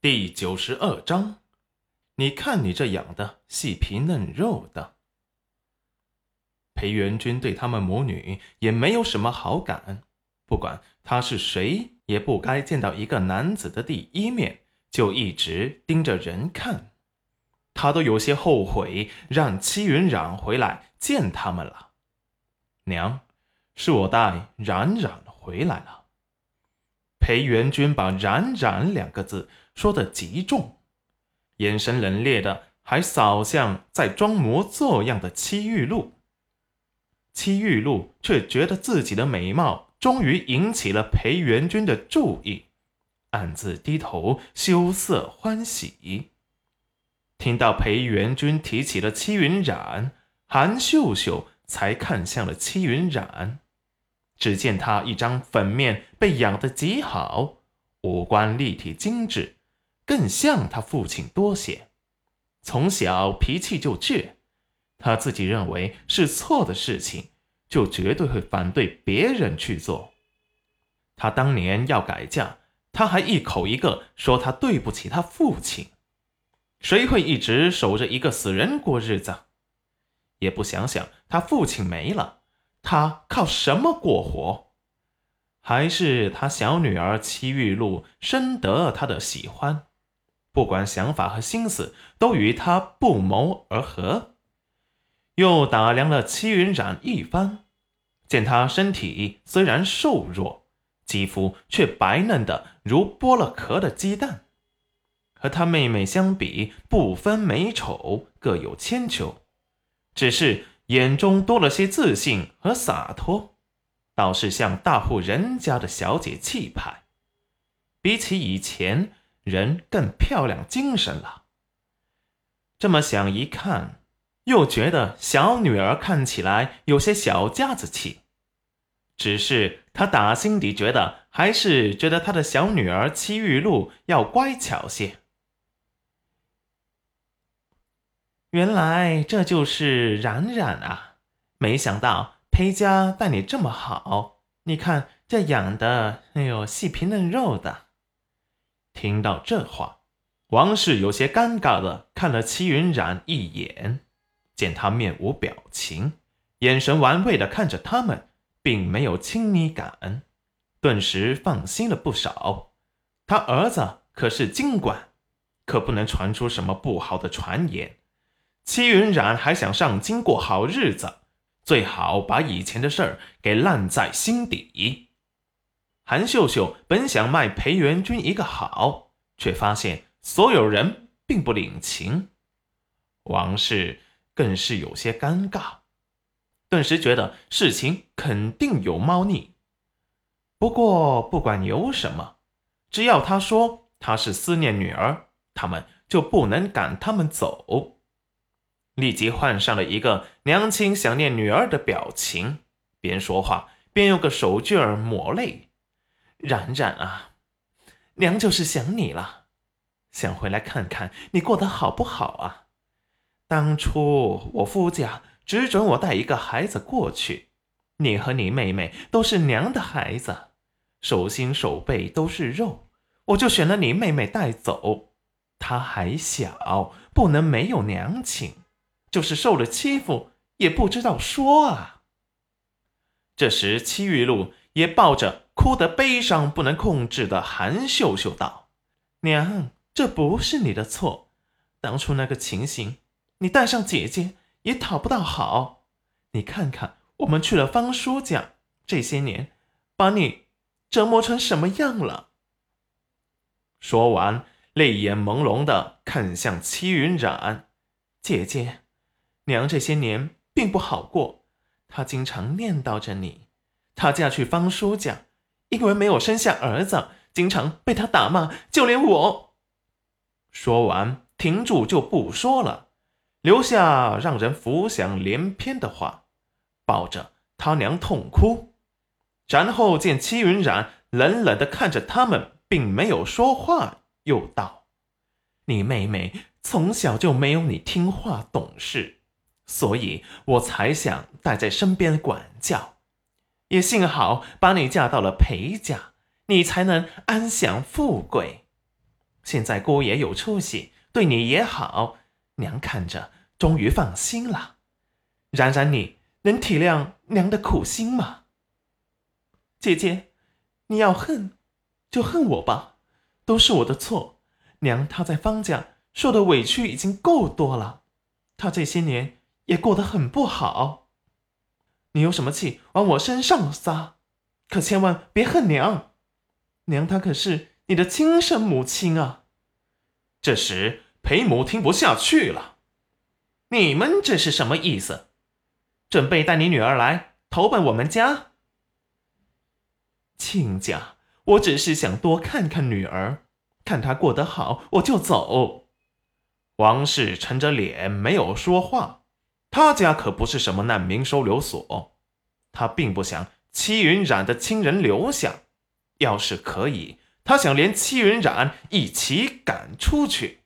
第九十二章，你看你这养的细皮嫩肉的。裴元君对他们母女也没有什么好感，不管他是谁，也不该见到一个男子的第一面就一直盯着人看。他都有些后悔让戚云染回来见他们了。娘，是我带冉冉回来了。裴元君把“冉冉”两个字说得极重，眼神冷冽的，还扫向在装模作样的戚玉露。戚玉露却觉得自己的美貌终于引起了裴元君的注意，暗自低头羞涩欢喜。听到裴元君提起了戚云染，韩秀秀才看向了戚云染。只见他一张粉面被养得极好，五官立体精致，更像他父亲多些。从小脾气就倔，他自己认为是错的事情，就绝对会反对别人去做。他当年要改嫁，他还一口一个说他对不起他父亲。谁会一直守着一个死人过日子？也不想想他父亲没了。他靠什么过活？还是他小女儿戚玉露深得他的喜欢，不管想法和心思都与他不谋而合。又打量了戚云染一番，见他身体虽然瘦弱，肌肤却白嫩的如剥了壳的鸡蛋，和他妹妹相比，不分美丑，各有千秋，只是。眼中多了些自信和洒脱，倒是像大户人家的小姐气派，比起以前人更漂亮精神了。这么想一看，又觉得小女儿看起来有些小家子气，只是他打心底觉得，还是觉得他的小女儿戚玉露要乖巧些。原来这就是冉冉啊！没想到裴家待你这么好，你看这养的，哎呦，细皮嫩肉的。听到这话，王氏有些尴尬的看了戚云染一眼，见他面无表情，眼神玩味的看着他们，并没有亲昵感，顿时放心了不少。他儿子可是经管，可不能传出什么不好的传言。戚云染还想上京过好日子，最好把以前的事儿给烂在心底。韩秀秀本想卖裴元君一个好，却发现所有人并不领情，王氏更是有些尴尬，顿时觉得事情肯定有猫腻。不过不管有什么，只要他说他是思念女儿，他们就不能赶他们走。立即换上了一个娘亲想念女儿的表情，边说话边用个手绢儿抹泪。冉冉啊，娘就是想你了，想回来看看你过得好不好啊。当初我夫家只准我带一个孩子过去，你和你妹妹都是娘的孩子，手心手背都是肉，我就选了你妹妹带走。她还小，不能没有娘亲。就是受了欺负，也不知道说啊。这时，戚玉露也抱着哭得悲伤不能控制的韩秀秀道：“娘，这不是你的错，当初那个情形，你带上姐姐也讨不到好。你看看，我们去了方叔家，这些年把你折磨成什么样了。”说完，泪眼朦胧的看向戚云染，姐姐。娘这些年并不好过，她经常念叨着你。她嫁去方叔家，因为没有生下儿子，经常被他打骂，就连我……说完停住就不说了，留下让人浮想联翩的话，抱着他娘痛哭。然后见戚云染冷冷的看着他们，并没有说话，又道：“你妹妹从小就没有你听话懂事。”所以我才想带在身边管教，也幸好把你嫁到了裴家，你才能安享富贵。现在姑爷有出息，对你也好，娘看着终于放心了。冉冉，你能体谅娘的苦心吗？姐姐，你要恨，就恨我吧，都是我的错。娘她在方家受的委屈已经够多了，她这些年也过得很不好。你有什么气往我身上撒，可千万别恨娘，娘她可是你的亲生母亲啊。这时裴母听不下去了，你们这是什么意思？准备带你女儿来投奔我们家？亲家，我只是想多看看女儿，看她过得好，我就走。王氏沉着脸没有说话。他家可不是什么难民收留所，他并不想戚云染的亲人留下。要是可以，他想连戚云染一起赶出去。